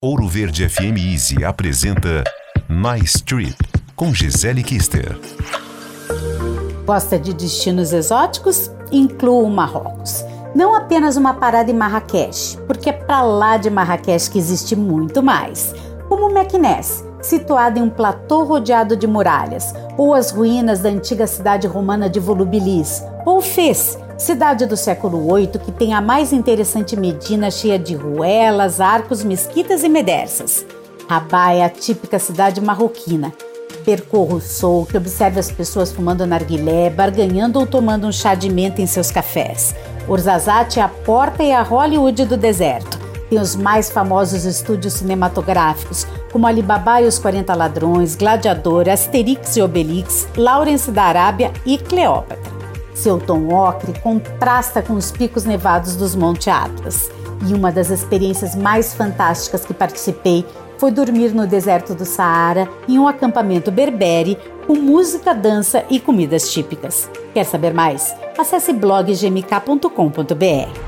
Ouro Verde FM Easy apresenta Nice Trip com Gisele Kister. Gosta de destinos exóticos? Inclua o Marrocos. Não apenas uma parada em Marrakech, porque é para lá de Marrakech que existe muito mais. Como Meknès, situado em um platô rodeado de muralhas, ou as ruínas da antiga cidade romana de Volubilis, ou Fez, cidade do século VIII que tem a mais interessante Medina cheia de ruelas, arcos, mesquitas e medersas. Rabat é a típica cidade marroquina. Percorra o sol, que observe as pessoas fumando narguilé, barganhando ou tomando um chá de menta em seus cafés. Urzazate é a porta e a Hollywood do deserto. Tem os mais famosos estúdios cinematográficos, como Alibaba e os 40 Ladrões, Gladiador, Asterix e Obelix, Lawrence da Arábia e Cleópatra. Seu tom ocre contrasta com os picos nevados dos Monte Atlas. E uma das experiências mais fantásticas que participei foi dormir no deserto do Saara em um acampamento berbere com música, dança e comidas típicas. Quer saber mais? Acesse bloggmk.com.br.